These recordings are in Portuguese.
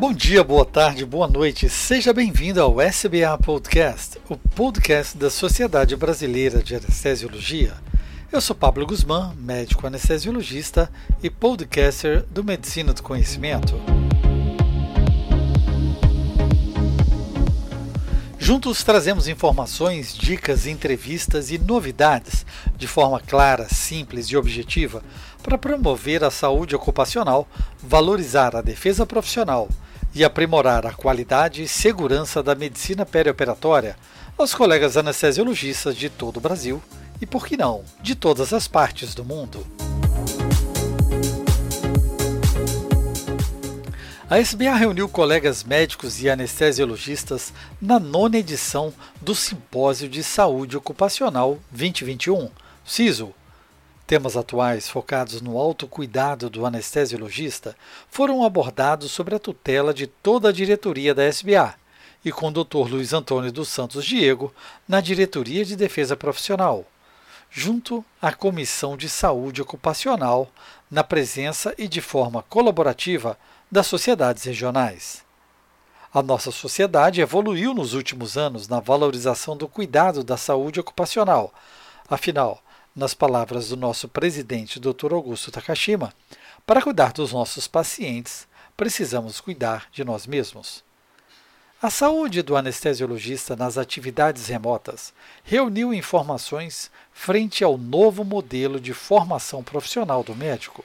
Bom dia, boa tarde, boa noite. Seja bem-vindo ao SBA Podcast, o podcast da Sociedade Brasileira de Anestesiologia. Eu sou Pablo Guzmán, médico anestesiologista e podcaster do Medicina do Conhecimento. Juntos trazemos informações, dicas, entrevistas e novidades de forma clara, simples e objetiva para promover a saúde ocupacional, valorizar a defesa profissional e aprimorar a qualidade e segurança da medicina perioperatória aos colegas anestesiologistas de todo o Brasil e, por que não, de todas as partes do mundo. A SBA reuniu colegas médicos e anestesiologistas na nona edição do Simpósio de Saúde Ocupacional 2021, CISO. Temas atuais focados no autocuidado do anestesiologista foram abordados sobre a tutela de toda a diretoria da SBA e com o Dr. Luiz Antônio dos Santos Diego na Diretoria de Defesa Profissional, junto à Comissão de Saúde Ocupacional, na presença e de forma colaborativa das sociedades regionais. A nossa sociedade evoluiu nos últimos anos na valorização do cuidado da saúde ocupacional. Afinal, nas palavras do nosso presidente, Dr. Augusto Takashima, para cuidar dos nossos pacientes, precisamos cuidar de nós mesmos. A saúde do anestesiologista nas atividades remotas reuniu informações frente ao novo modelo de formação profissional do médico.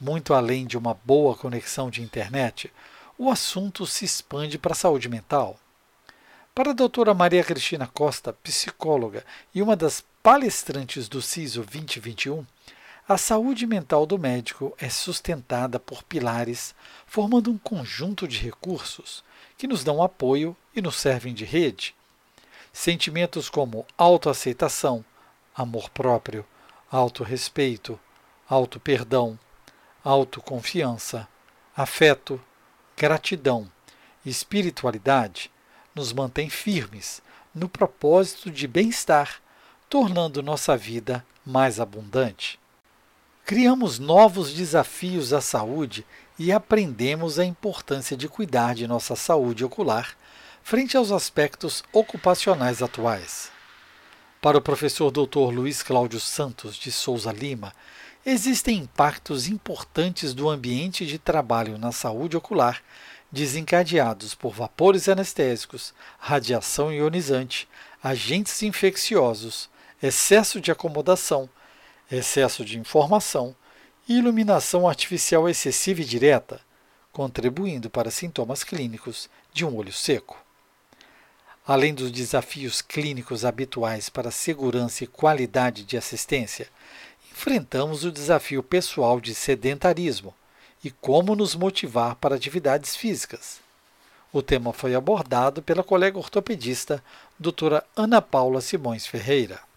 Muito além de uma boa conexão de internet, o assunto se expande para a saúde mental. Para a doutora Maria Cristina Costa, psicóloga e uma das palestrantes do CISO 2021, a saúde mental do médico é sustentada por pilares, formando um conjunto de recursos que nos dão apoio e nos servem de rede. Sentimentos como autoaceitação, amor próprio, autorrespeito, auto-perdão, autoconfiança, afeto, gratidão e espiritualidade nos mantém firmes no propósito de bem-estar, tornando nossa vida mais abundante. Criamos novos desafios à saúde e aprendemos a importância de cuidar de nossa saúde ocular frente aos aspectos ocupacionais atuais. Para o professor Dr. Luiz Cláudio Santos de Souza Lima, existem impactos importantes do ambiente de trabalho na saúde ocular desencadeados por vapores anestésicos, radiação ionizante, agentes infecciosos, excesso de acomodação, excesso de informação e iluminação artificial excessiva e direta, contribuindo para sintomas clínicos de um olho seco. Além dos desafios clínicos habituais para segurança e qualidade de assistência, enfrentamos o desafio pessoal de sedentarismo e como nos motivar para atividades físicas. O tema foi abordado pela colega ortopedista doutora Ana Paula Simões Ferreira.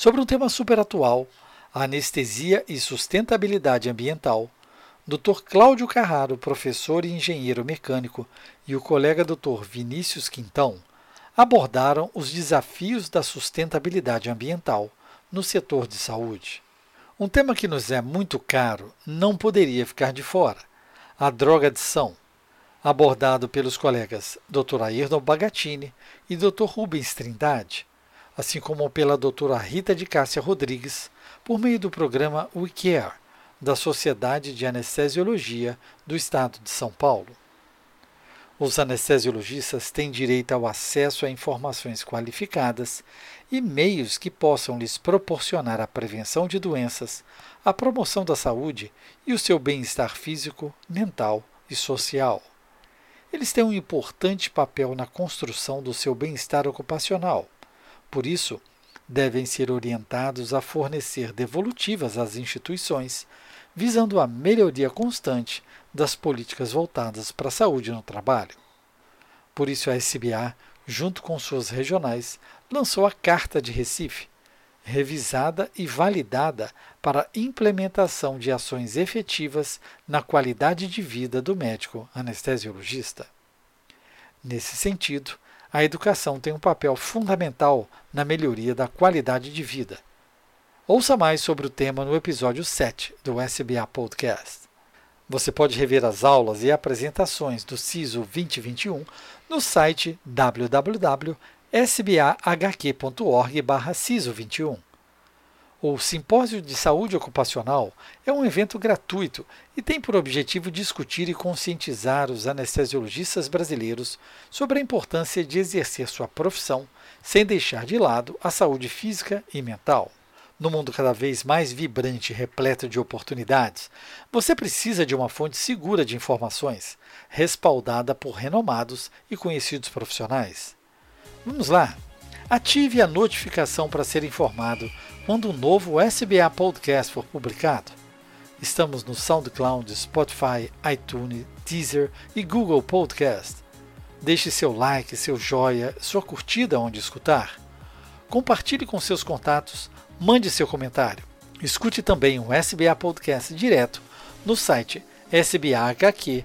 Sobre um tema super atual, a anestesia e sustentabilidade ambiental, Dr. Cláudio Carraro, professor e engenheiro mecânico, e o colega Dr. Vinícius Quintão abordaram os desafios da sustentabilidade ambiental no setor de saúde. Um tema que nos é muito caro não poderia ficar de fora: a drogadição, abordado pelos colegas Dr. Ayrton Bagatini e Dr. Rubens Trindade, assim como pela doutora Rita de Cássia Rodrigues, por meio do programa WeCare, da Sociedade de Anestesiologia do Estado de São Paulo. Os anestesiologistas têm direito ao acesso a informações qualificadas e meios que possam lhes proporcionar a prevenção de doenças, a promoção da saúde e o seu bem-estar físico, mental e social. Eles têm um importante papel na construção do seu bem-estar ocupacional. Por isso, devem ser orientados a fornecer devolutivas às instituições, visando a melhoria constante das políticas voltadas para a saúde no trabalho. Por isso, a SBA, junto com suas regionais, lançou a Carta de Recife, revisada e validada para implementação de ações efetivas na qualidade de vida do médico anestesiologista. Nesse sentido, a educação tem um papel fundamental na melhoria da qualidade de vida. Ouça mais sobre o tema no episódio 7 do SBA Podcast. Você pode rever as aulas e apresentações do CISO 2021 no site www.sbahq.org/ciso21. O Simpósio de Saúde Ocupacional é um evento gratuito e tem por objetivo discutir e conscientizar os anestesiologistas brasileiros sobre a importância de exercer sua profissão sem deixar de lado a saúde física e mental. No mundo cada vez mais vibrante e repleto de oportunidades, você precisa de uma fonte segura de informações, respaldada por renomados e conhecidos profissionais. Vamos lá! Ative a notificação para ser informado quando um novo SBA Podcast for publicado. Estamos no SoundCloud, Spotify, iTunes, Deezer e Google Podcast. Deixe seu like, seu joia, sua curtida onde escutar. Compartilhe com seus contatos, mande seu comentário. Escute também um SBA Podcast direto no site sbahq.org.